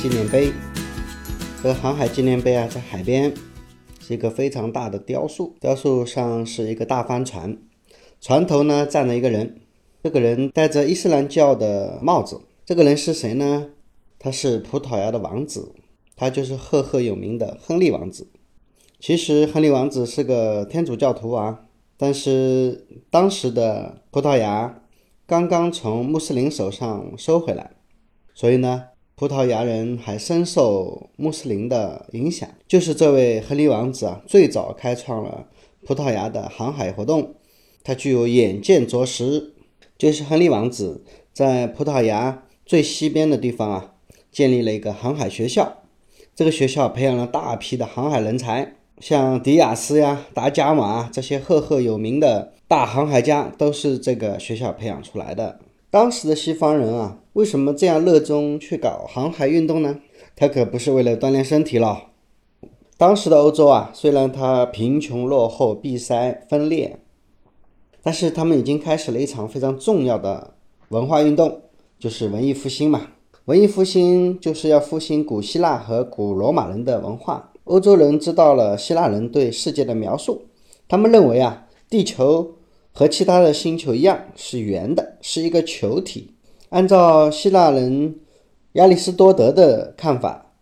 纪念碑。这个航海纪念碑啊，在海边，是一个非常大的雕塑。雕塑上是一个大帆船，船头呢站着一个人，这个人戴着伊斯兰教的帽子。这个人是谁呢？他是葡萄牙的王子，他就是赫赫有名的亨利王子。其实亨利王子是个天主教徒啊，但是当时的葡萄牙刚刚从穆斯林手上收回来，所以呢。葡萄牙人还深受穆斯林的影响，就是这位亨利王子啊，最早开创了葡萄牙的航海活动。他具有远见卓识，就是亨利王子在葡萄牙最西边的地方啊，建立了一个航海学校。这个学校培养了大批的航海人才，像迪亚斯呀、达伽马这些赫赫有名的大航海家，都是这个学校培养出来的。当时的西方人啊，为什么这样热衷去搞航海运动呢？他可不是为了锻炼身体了。当时的欧洲啊，虽然它贫穷落后、闭塞分裂，但是他们已经开始了一场非常重要的文化运动，就是文艺复兴嘛。文艺复兴就是要复兴古希腊和古罗马人的文化。欧洲人知道了希腊人对世界的描述，他们认为啊，地球。和其他的星球一样是圆的，是一个球体。按照希腊人亚里士多德的看法，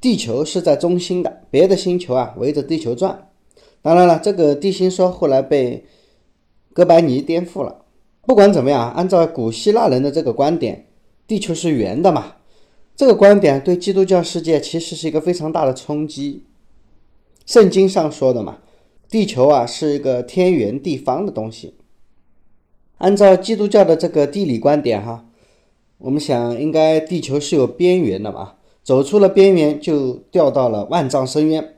地球是在中心的，别的星球啊围着地球转。当然了，这个地心说后来被哥白尼颠覆了。不管怎么样，按照古希腊人的这个观点，地球是圆的嘛？这个观点对基督教世界其实是一个非常大的冲击。圣经上说的嘛。地球啊是一个天圆地方的东西。按照基督教的这个地理观点，哈，我们想应该地球是有边缘的嘛，走出了边缘就掉到了万丈深渊，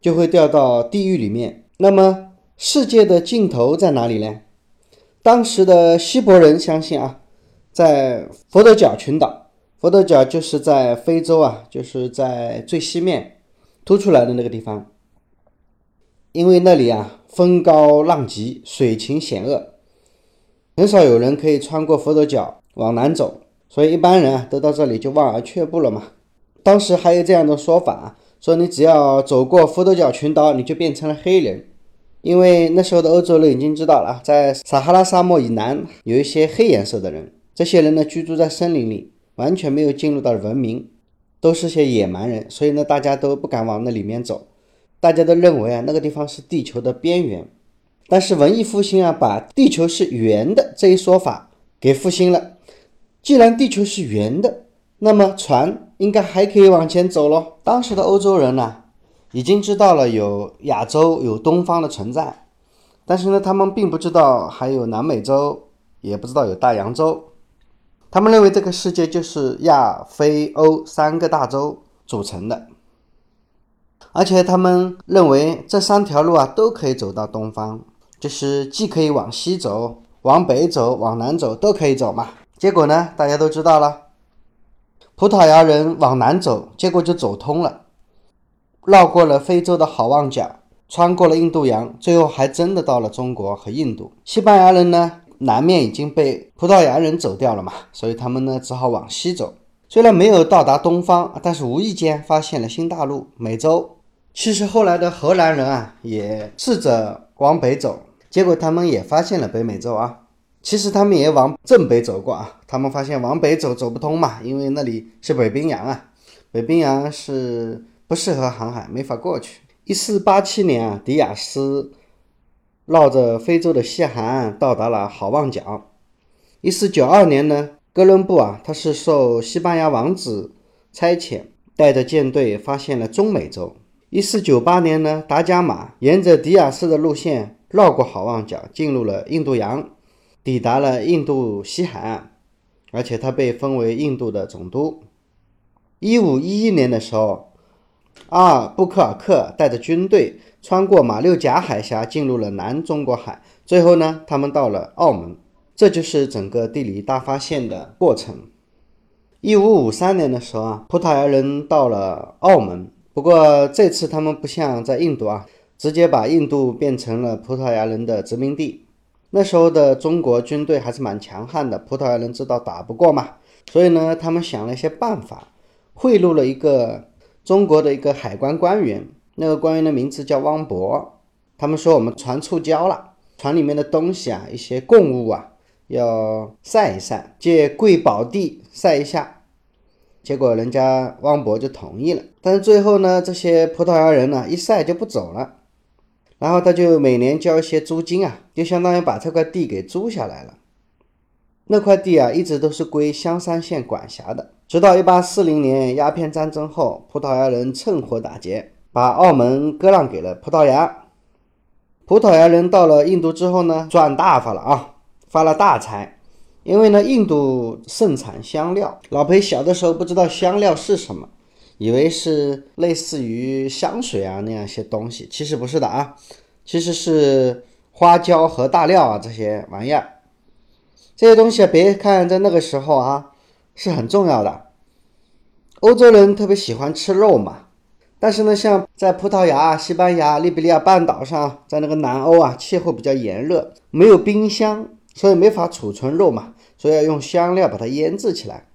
就会掉到地狱里面。那么世界的尽头在哪里呢？当时的希伯人相信啊，在佛得角群岛，佛得角就是在非洲啊，就是在最西面凸出来的那个地方。因为那里啊风高浪急，水情险恶，很少有人可以穿过佛头角往南走，所以一般人啊都到这里就望而却步了嘛。当时还有这样的说法，说你只要走过佛头角群岛，你就变成了黑人。因为那时候的欧洲人已经知道了，在撒哈拉沙漠以南有一些黑颜色的人，这些人呢居住在森林里，完全没有进入到文明，都是些野蛮人，所以呢大家都不敢往那里面走。大家都认为啊，那个地方是地球的边缘，但是文艺复兴啊，把地球是圆的这一说法给复兴了。既然地球是圆的，那么船应该还可以往前走喽。当时的欧洲人呢，已经知道了有亚洲、有东方的存在，但是呢，他们并不知道还有南美洲，也不知道有大洋洲。他们认为这个世界就是亚非欧三个大洲组成的。而且他们认为这三条路啊都可以走到东方，就是既可以往西走、往北走、往南走都可以走嘛。结果呢，大家都知道了，葡萄牙人往南走，结果就走通了，绕过了非洲的好望角，穿过了印度洋，最后还真的到了中国和印度。西班牙人呢，南面已经被葡萄牙人走掉了嘛，所以他们呢只好往西走。虽然没有到达东方，但是无意间发现了新大陆——美洲。其实后来的荷兰人啊，也试着往北走，结果他们也发现了北美洲啊。其实他们也往正北走过啊，他们发现往北走走不通嘛，因为那里是北冰洋啊，北冰洋是不适合航海，没法过去。一四八七年啊，迪亚斯绕着非洲的西海岸到达了好望角。一四九二年呢。哥伦布啊，他是受西班牙王子差遣，带着舰队发现了中美洲。一四九八年呢，达伽马沿着迪亚斯的路线绕过好望角，进入了印度洋，抵达了印度西海岸，而且他被封为印度的总督。一五一一年的时候，阿尔布克尔克带着军队穿过马六甲海峡，进入了南中国海。最后呢，他们到了澳门。这就是整个地理大发现的过程。一五五三年的时候啊，葡萄牙人到了澳门，不过这次他们不像在印度啊，直接把印度变成了葡萄牙人的殖民地，那时候的中国军队还是蛮强悍的，葡萄牙人知道打不过嘛，所以呢，他们想了一些办法，贿赂了一个中国的一个海关官员，那个官员的名字叫汪博。他们说我们船触礁了，船里面的东西啊，一些贡物啊，要晒一晒，借贵宝地晒一下。结果人家汪博就同意了，但是最后呢，这些葡萄牙人呢一晒就不走了，然后他就每年交一些租金啊，就相当于把这块地给租下来了。那块地啊一直都是归香山县管辖的，直到一八四零年鸦片战争后，葡萄牙人趁火打劫，把澳门割让给了葡萄牙。葡萄牙人到了印度之后呢，赚大发了啊，发了大财。因为呢，印度盛产香料。老裴小的时候不知道香料是什么，以为是类似于香水啊那样一些东西，其实不是的啊，其实是花椒和大料啊这些玩意儿。这些东西，别看在那个时候啊是很重要的。欧洲人特别喜欢吃肉嘛，但是呢，像在葡萄牙、西班牙、利比利亚半岛上，在那个南欧啊，气候比较炎热，没有冰箱。所以没法储存肉嘛，所以要用香料把它腌制起来。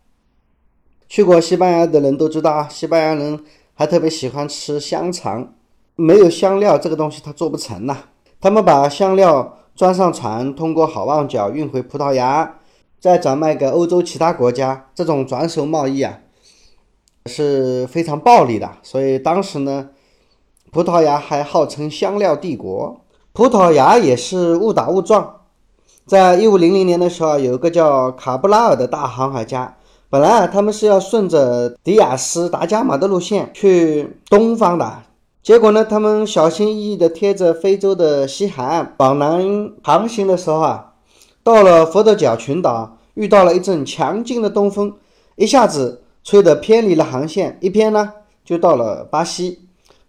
去过西班牙的人都知道啊，西班牙人还特别喜欢吃香肠，没有香料这个东西他做不成呐。他们把香料装上船，通过好望角运回葡萄牙，再转卖给欧洲其他国家。这种转手贸易啊是非常暴利的。所以当时呢，葡萄牙还号称香料帝国。葡萄牙也是误打误撞。在一五零零年的时候，有一个叫卡布拉尔的大航海家，本来啊，他们是要顺着迪亚斯达伽马的路线去东方的，结果呢，他们小心翼翼地贴着非洲的西海岸往南航行的时候啊，到了佛得角群岛，遇到了一阵强劲的东风，一下子吹得偏离了航线，一偏呢，就到了巴西。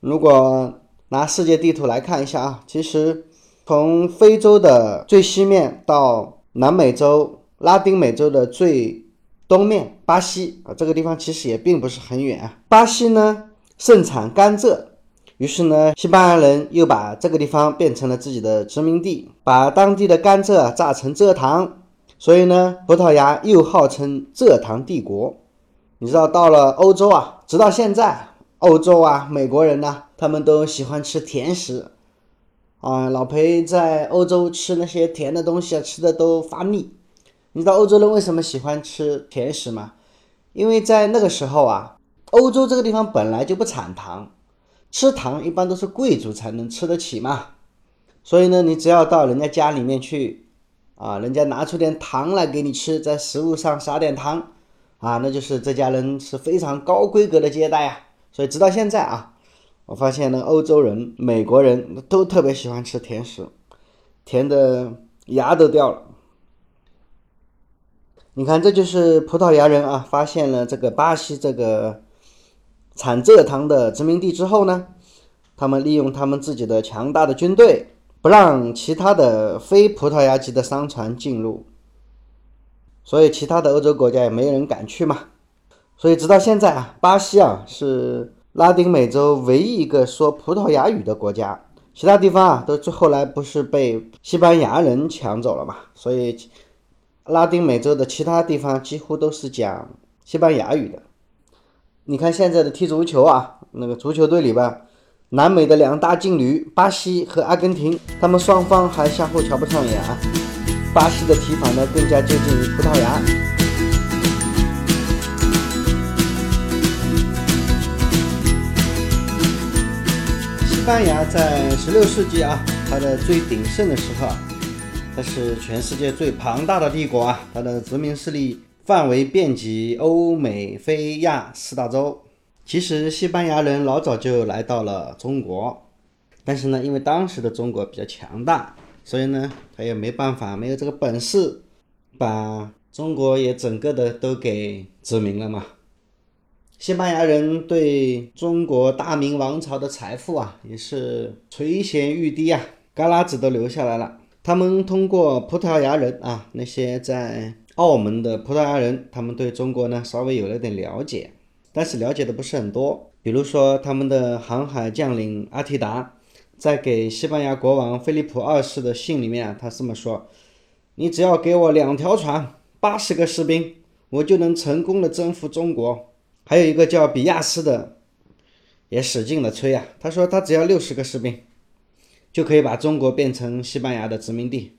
如果拿世界地图来看一下啊，其实。从非洲的最西面到南美洲、拉丁美洲的最东面，巴西啊，这个地方其实也并不是很远啊。巴西呢盛产甘蔗，于是呢，西班牙人又把这个地方变成了自己的殖民地，把当地的甘蔗榨成蔗糖，所以呢，葡萄牙又号称蔗糖帝国。你知道，到了欧洲啊，直到现在，欧洲啊，美国人呢，他们都喜欢吃甜食。啊，老裴在欧洲吃那些甜的东西啊，吃的都发腻。你知道欧洲人为什么喜欢吃甜食吗？因为在那个时候啊，欧洲这个地方本来就不产糖，吃糖一般都是贵族才能吃得起嘛。所以呢，你只要到人家家里面去，啊，人家拿出点糖来给你吃，在食物上撒点糖，啊，那就是这家人是非常高规格的接待啊。所以直到现在啊。我发现呢，欧洲人、美国人都特别喜欢吃甜食，甜的牙都掉了。你看，这就是葡萄牙人啊，发现了这个巴西这个产蔗糖的殖民地之后呢，他们利用他们自己的强大的军队，不让其他的非葡萄牙籍的商船进入，所以其他的欧洲国家也没人敢去嘛。所以直到现在啊，巴西啊是。拉丁美洲唯一一个说葡萄牙语的国家，其他地方啊都后来不是被西班牙人抢走了嘛？所以拉丁美洲的其他地方几乎都是讲西班牙语的。你看现在的踢足球啊，那个足球队里边，南美的两大劲旅巴西和阿根廷，他们双方还相互瞧不上眼啊。巴西的踢法呢更加接近于葡萄牙。西班牙在十六世纪啊，它的最鼎盛的时候，它是全世界最庞大的帝国啊，它的殖民势力范围遍及欧美非亚四大洲。其实西班牙人老早就来到了中国，但是呢，因为当时的中国比较强大，所以呢，他也没办法，没有这个本事，把中国也整个的都给殖民了嘛。西班牙人对中国大明王朝的财富啊，也是垂涎欲滴啊，旮旯子都留下来了。他们通过葡萄牙人啊，那些在澳门的葡萄牙人，他们对中国呢稍微有了点了解，但是了解的不是很多。比如说他们的航海将领阿提达，在给西班牙国王菲利普二世的信里面，他这么说：“你只要给我两条船，八十个士兵，我就能成功的征服中国。”还有一个叫比亚斯的，也使劲的吹啊，他说他只要六十个士兵，就可以把中国变成西班牙的殖民地。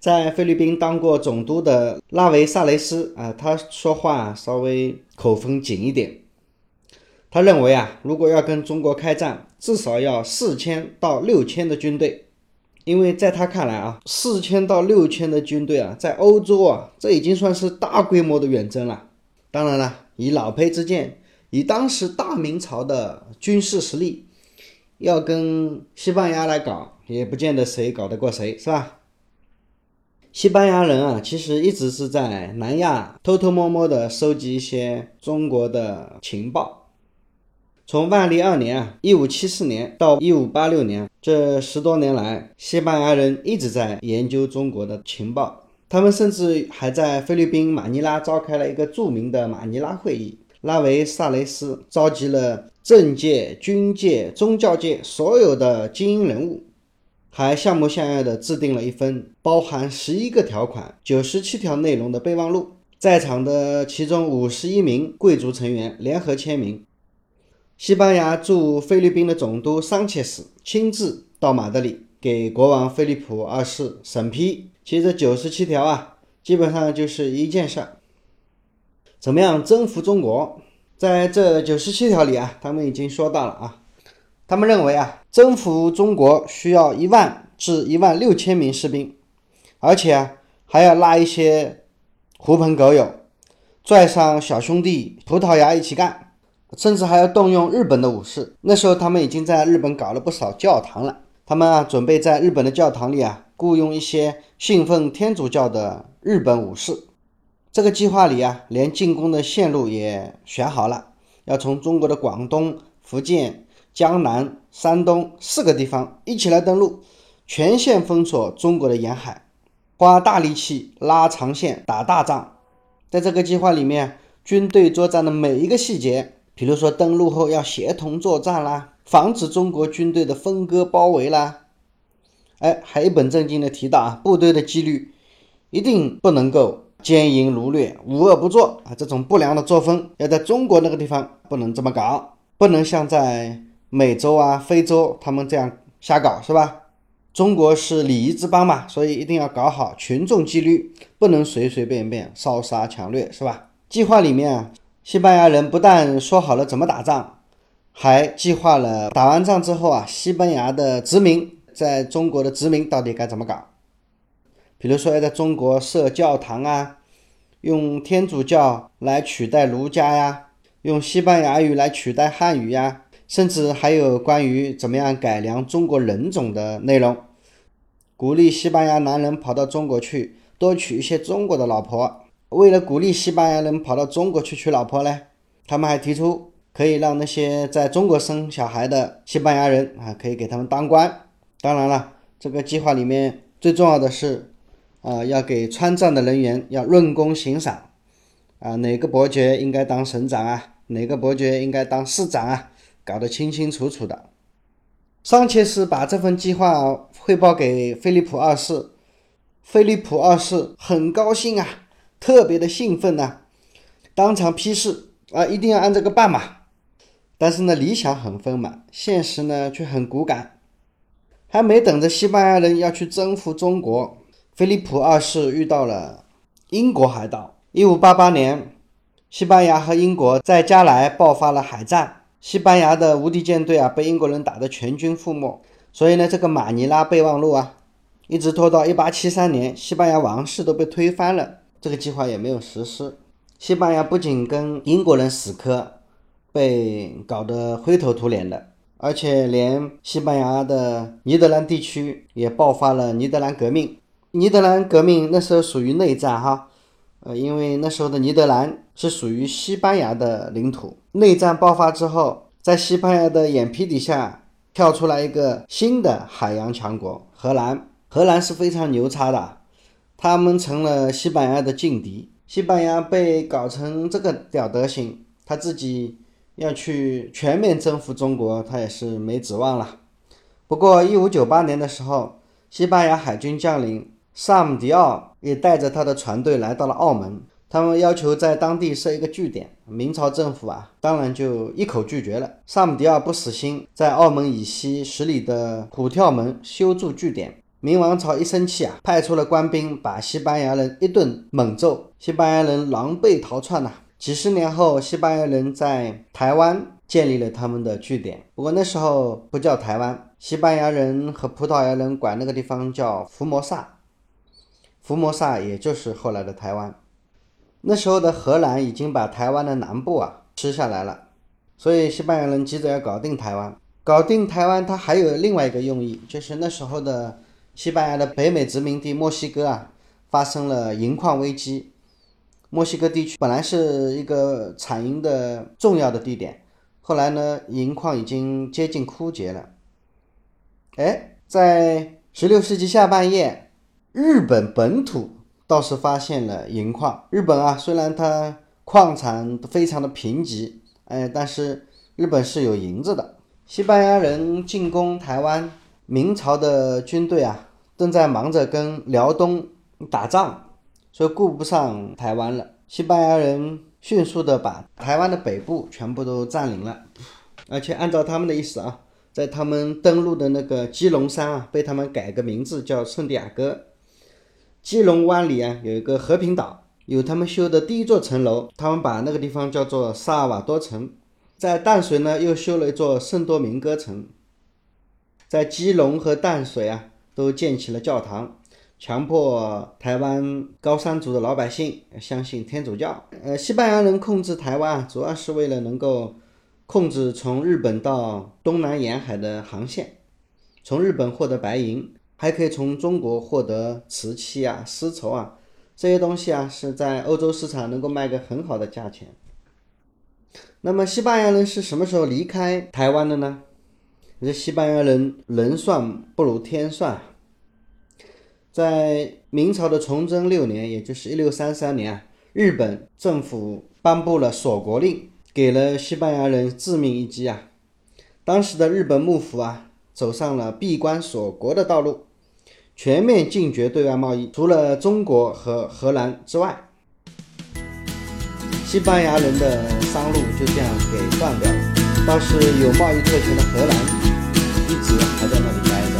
在菲律宾当过总督的拉维萨雷斯啊，他说话稍微口风紧一点。他认为啊，如果要跟中国开战，至少要四千到六千的军队，因为在他看来啊，四千到六千的军队啊，在欧洲啊，这已经算是大规模的远征了。当然了，以老裴之见，以当时大明朝的军事实力，要跟西班牙来搞，也不见得谁搞得过谁，是吧？西班牙人啊，其实一直是在南亚偷偷摸摸的收集一些中国的情报。从万历二年啊，一五七四年到一五八六年这十多年来，西班牙人一直在研究中国的情报。他们甚至还在菲律宾马尼拉召开了一个著名的马尼拉会议，拉维萨雷斯召集了政界、军界、宗教界所有的精英人物。还像模像样的制定了一份包含十一个条款、九十七条内容的备忘录，在场的其中五十一名贵族成员联合签名。西班牙驻菲律宾的总督桑切斯亲自到马德里给国王菲利普二世审批。其实这九十七条啊，基本上就是一件事儿：怎么样征服中国？在这九十七条里啊，他们已经说到了啊。他们认为啊，征服中国需要一万至一万六千名士兵，而且啊还要拉一些狐朋狗友，拽上小兄弟葡萄牙一起干，甚至还要动用日本的武士。那时候他们已经在日本搞了不少教堂了，他们啊准备在日本的教堂里啊雇佣一些信奉天主教的日本武士。这个计划里啊，连进攻的线路也选好了，要从中国的广东、福建。江南、山东四个地方一起来登陆，全线封锁中国的沿海，花大力气拉长线打大仗。在这个计划里面，军队作战的每一个细节，比如说登陆后要协同作战啦，防止中国军队的分割包围啦，哎，还一本正经的提到啊，部队的纪律一定不能够奸淫掳掠、无恶不作啊，这种不良的作风要在中国那个地方不能这么搞，不能像在。美洲啊，非洲，他们这样瞎搞是吧？中国是礼仪之邦嘛，所以一定要搞好群众纪律，不能随随便便烧杀抢掠是吧？计划里面啊，西班牙人不但说好了怎么打仗，还计划了打完仗之后啊，西班牙的殖民在中国的殖民到底该怎么搞？比如说要在中国设教堂啊，用天主教来取代儒家呀，用西班牙语来取代汉语呀。甚至还有关于怎么样改良中国人种的内容，鼓励西班牙男人跑到中国去多娶一些中国的老婆。为了鼓励西班牙人跑到中国去娶老婆呢，他们还提出可以让那些在中国生小孩的西班牙人啊，可以给他们当官。当然了，这个计划里面最重要的是，啊，要给川藏的人员要论功行赏，啊，哪个伯爵应该当省长啊，哪个伯爵应该当市长啊。搞得清清楚楚的，桑切斯把这份计划汇报给菲利普二世，菲利普二世很高兴啊，特别的兴奋呐，当场批示啊，一定要按这个办嘛。但是呢，理想很丰满，现实呢却很骨感。还没等着西班牙人要去征服中国，菲利普二世遇到了英国海盗。一五八八年，西班牙和英国在加莱爆发了海战。西班牙的无敌舰队啊，被英国人打得全军覆没。所以呢，这个马尼拉备忘录啊，一直拖到一八七三年，西班牙王室都被推翻了，这个计划也没有实施。西班牙不仅跟英国人死磕，被搞得灰头土脸的，而且连西班牙的尼德兰地区也爆发了尼德兰革命。尼德兰革命那时候属于内战哈。呃，因为那时候的尼德兰是属于西班牙的领土。内战爆发之后，在西班牙的眼皮底下跳出来一个新的海洋强国——荷兰。荷兰是非常牛叉的，他们成了西班牙的劲敌。西班牙被搞成这个屌德行，他自己要去全面征服中国，他也是没指望了。不过，一五九八年的时候，西班牙海军将领萨姆迪奥也带着他的船队来到了澳门，他们要求在当地设一个据点。明朝政府啊，当然就一口拒绝了。萨姆迪奥不死心，在澳门以西十里的虎跳门修筑据点。明王朝一生气啊，派出了官兵把西班牙人一顿猛揍，西班牙人狼狈逃窜呐。几十年后，西班牙人在台湾建立了他们的据点，不过那时候不叫台湾，西班牙人和葡萄牙人管那个地方叫福摩萨，福摩萨也就是后来的台湾。那时候的荷兰已经把台湾的南部啊吃下来了，所以西班牙人急着要搞定台湾。搞定台湾，它还有另外一个用意，就是那时候的西班牙的北美殖民地墨西哥啊发生了银矿危机。墨西哥地区本来是一个产银的重要的地点，后来呢，银矿已经接近枯竭了。哎，在十六世纪下半叶，日本本土倒是发现了银矿。日本啊，虽然它矿产非常的贫瘠，哎，但是日本是有银子的。西班牙人进攻台湾，明朝的军队啊，正在忙着跟辽东打仗。所以顾不上台湾了，西班牙人迅速的把台湾的北部全部都占领了，而且按照他们的意思啊，在他们登陆的那个基隆山啊，被他们改个名字叫圣地亚哥。基隆湾里啊有一个和平岛，有他们修的第一座城楼，他们把那个地方叫做萨尔瓦多城。在淡水呢又修了一座圣多明哥城，在基隆和淡水啊都建起了教堂。强迫台湾高山族的老百姓相信天主教。呃，西班牙人控制台湾，主要是为了能够控制从日本到东南沿海的航线，从日本获得白银，还可以从中国获得瓷器啊、丝绸啊这些东西啊，是在欧洲市场能够卖个很好的价钱。那么西班牙人是什么时候离开台湾的呢？这西班牙人人算不如天算。在明朝的崇祯六年，也就是一六三三年啊，日本政府颁布了锁国令，给了西班牙人致命一击啊！当时的日本幕府啊，走上了闭关锁国的道路，全面禁绝对外贸易，除了中国和荷兰之外，西班牙人的商路就这样给断掉了。倒是有贸易特权的荷兰，一直还在那里待着。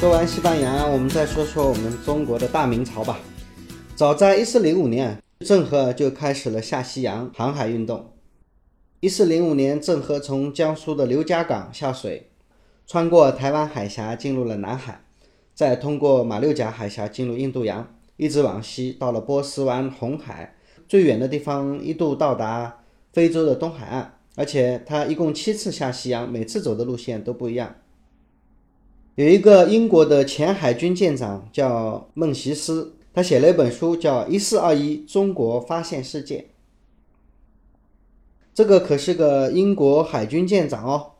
说完西班牙，我们再说说我们中国的大明朝吧。早在一四零五年，郑和就开始了下西洋航海运动。一四零五年，郑和从江苏的刘家港下水，穿过台湾海峡进入了南海，再通过马六甲海峡进入印度洋，一直往西到了波斯湾、红海，最远的地方一度到达非洲的东海岸。而且他一共七次下西洋，每次走的路线都不一样。有一个英国的前海军舰长叫孟西斯，他写了一本书叫《一四二一中国发现世界》。这个可是个英国海军舰长哦，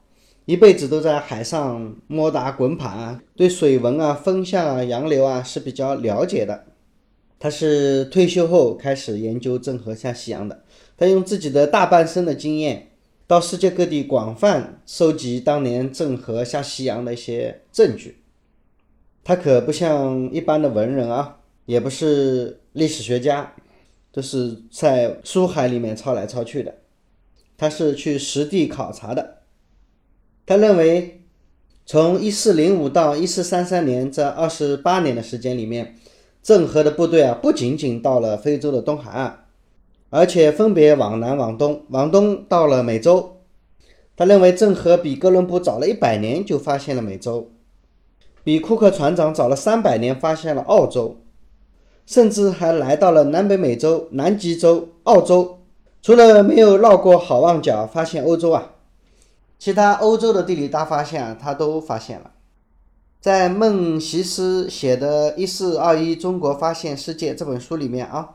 一辈子都在海上摸打滚爬，对水文啊、风向啊、洋流啊是比较了解的。他是退休后开始研究郑和下西洋的，他用自己的大半生的经验。到世界各地广泛收集当年郑和下西洋的一些证据。他可不像一般的文人啊，也不是历史学家，都是在书海里面抄来抄去的。他是去实地考察的。他认为，从一四零五到一四三三年这二十八年的时间里面，郑和的部队啊，不仅仅到了非洲的东海岸。而且分别往南、往东、往东到了美洲。他认为郑和比哥伦布早了一百年就发现了美洲，比库克船长早了三百年发现了澳洲，甚至还来到了南北美洲、南极洲、澳洲。除了没有绕过好望角发现欧洲啊，其他欧洲的地理大发现啊他都发现了。在孟西斯写的《一四二一中国发现世界》这本书里面啊。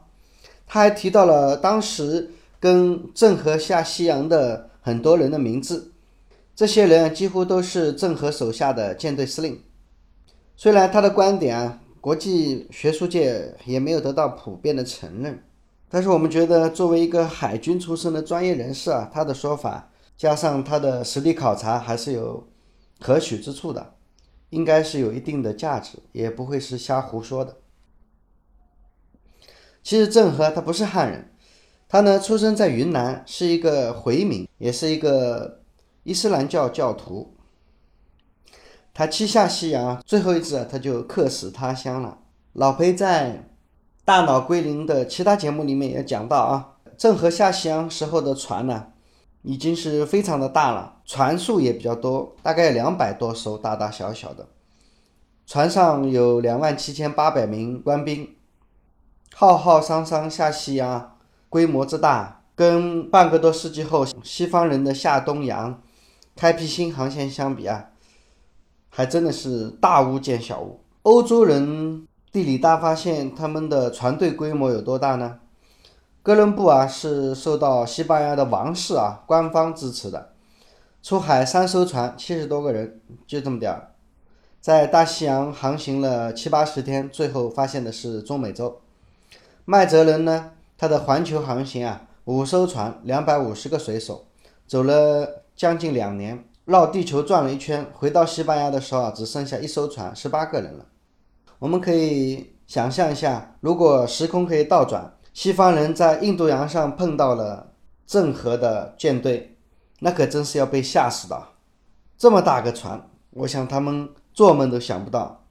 他还提到了当时跟郑和下西洋的很多人的名字，这些人几乎都是郑和手下的舰队司令。虽然他的观点啊，国际学术界也没有得到普遍的承认。但是我们觉得，作为一个海军出身的专业人士啊，他的说法加上他的实地考察，还是有可取之处的，应该是有一定的价值，也不会是瞎胡说的。其实郑和他不是汉人，他呢出生在云南，是一个回民，也是一个伊斯兰教教徒。他七下西洋，最后一次他就客死他乡了。老裴在。大脑归零的其他节目里面也讲到啊，郑和下西洋时候的船呢，已经是非常的大了，船数也比较多，大概两百多艘，大大小小的，船上有两万七千八百名官兵，浩浩汤汤下西洋，规模之大，跟半个多世纪后西方人的下东洋，开辟新航线相比啊，还真的是大巫见小巫，欧洲人。地理大发现，他们的船队规模有多大呢？哥伦布啊，是受到西班牙的王室啊官方支持的，出海三艘船，七十多个人，就这么点儿，在大西洋航行了七八十天，最后发现的是中美洲。麦哲伦呢，他的环球航行啊，五艘船，两百五十个水手，走了将近两年，绕地球转了一圈，回到西班牙的时候啊，只剩下一艘船，十八个人了。我们可以想象一下，如果时空可以倒转，西方人在印度洋上碰到了郑和的舰队，那可真是要被吓死的。这么大个船，我想他们做梦都想不到。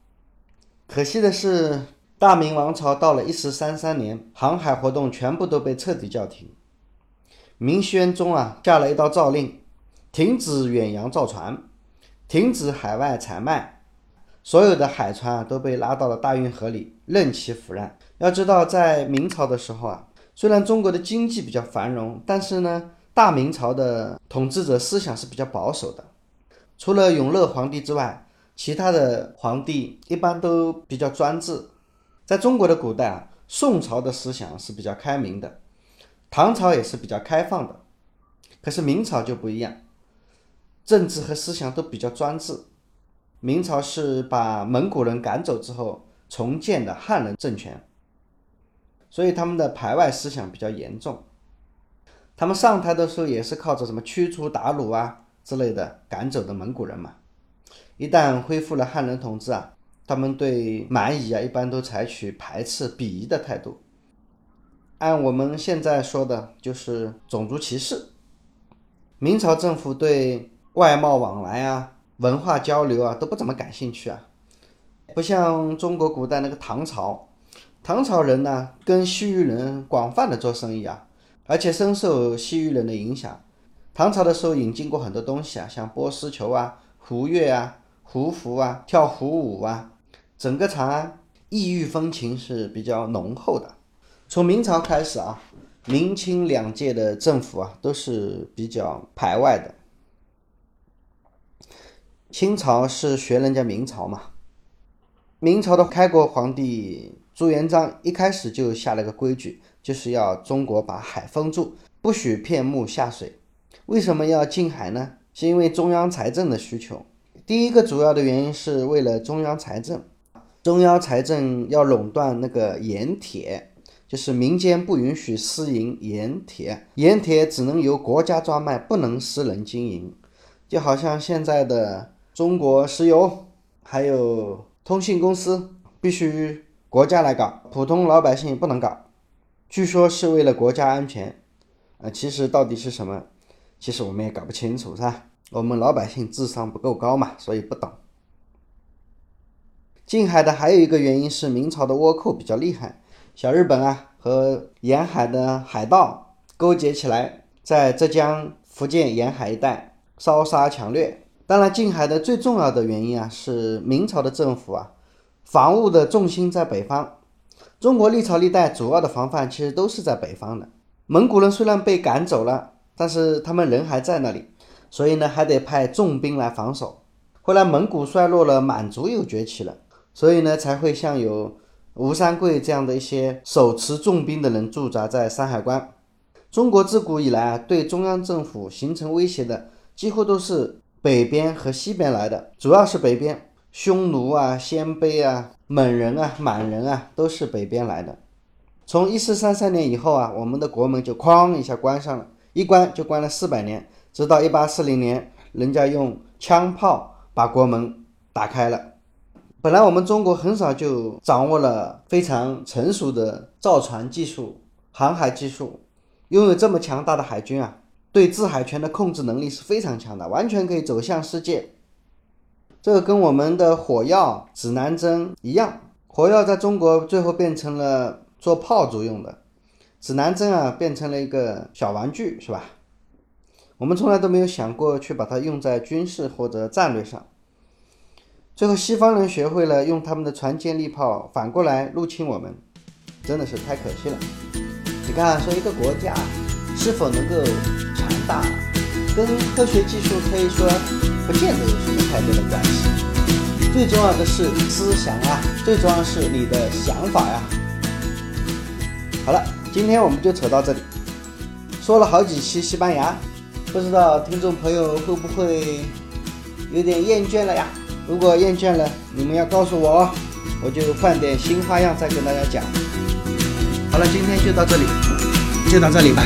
可惜的是，大明王朝到了一四三三年，航海活动全部都被彻底叫停。明宣宗啊，下了一道诏令，停止远洋造船，停止海外采卖。所有的海船啊都被拉到了大运河里，任其腐烂。要知道，在明朝的时候啊，虽然中国的经济比较繁荣，但是呢，大明朝的统治者思想是比较保守的。除了永乐皇帝之外，其他的皇帝一般都比较专制。在中国的古代啊，宋朝的思想是比较开明的，唐朝也是比较开放的，可是明朝就不一样，政治和思想都比较专制。明朝是把蒙古人赶走之后重建的汉人政权，所以他们的排外思想比较严重。他们上台的时候也是靠着什么驱除鞑虏啊之类的赶走的蒙古人嘛。一旦恢复了汉人统治啊，他们对蛮夷啊一般都采取排斥、鄙夷的态度。按我们现在说的，就是种族歧视。明朝政府对外贸往来啊。文化交流啊都不怎么感兴趣啊，不像中国古代那个唐朝，唐朝人呢跟西域人广泛的做生意啊，而且深受西域人的影响。唐朝的时候引进过很多东西啊，像波斯球啊、胡乐啊、胡服啊、跳胡舞啊，整个长安异域风情是比较浓厚的。从明朝开始啊，明清两届的政府啊都是比较排外的。清朝是学人家明朝嘛？明朝的开国皇帝朱元璋一开始就下了个规矩，就是要中国把海封住，不许片木下水。为什么要禁海呢？是因为中央财政的需求。第一个主要的原因是为了中央财政，中央财政要垄断那个盐铁，就是民间不允许私营盐铁，盐铁只能由国家专卖，不能私人经营。就好像现在的。中国石油还有通信公司必须国家来搞，普通老百姓不能搞。据说是为了国家安全，啊，其实到底是什么？其实我们也搞不清楚，是吧？我们老百姓智商不够高嘛，所以不懂。近海的还有一个原因是明朝的倭寇比较厉害，小日本啊和沿海的海盗勾结起来，在浙江、福建沿海一带烧杀抢掠。当然，近海的最重要的原因啊，是明朝的政府啊，防务的重心在北方。中国历朝历代主要的防范其实都是在北方的。蒙古人虽然被赶走了，但是他们人还在那里，所以呢，还得派重兵来防守。后来蒙古衰落了，满族又崛起了，所以呢，才会像有吴三桂这样的一些手持重兵的人驻扎在山海关。中国自古以来啊，对中央政府形成威胁的几乎都是。北边和西边来的，主要是北边，匈奴啊、鲜卑啊、蒙人啊、满人啊，都是北边来的。从一四三三年以后啊，我们的国门就哐一下关上了，一关就关了四百年，直到一八四零年，人家用枪炮把国门打开了。本来我们中国很少就掌握了非常成熟的造船技术、航海技术，拥有这么强大的海军啊，对制海权的控制能力是非常强的，完全可以走向世界。这个跟我们的火药、指南针一样，火药在中国最后变成了做炮竹用的，指南针啊变成了一个小玩具，是吧？我们从来都没有想过去把它用在军事或者战略上。最后，西方人学会了用他们的船坚利炮反过来入侵我们，真的是太可惜了。你看，说一个国家是否能够强大，跟科学技术可以说不见得有什么太多的关系。最重要的是思想啊，最重要是你的想法呀。好了，今天我们就扯到这里，说了好几期西班牙，不知道听众朋友会不会有点厌倦了呀？如果厌倦了，你们要告诉我哦，我就换点新花样再跟大家讲。好了，今天就到这里，就到这里吧。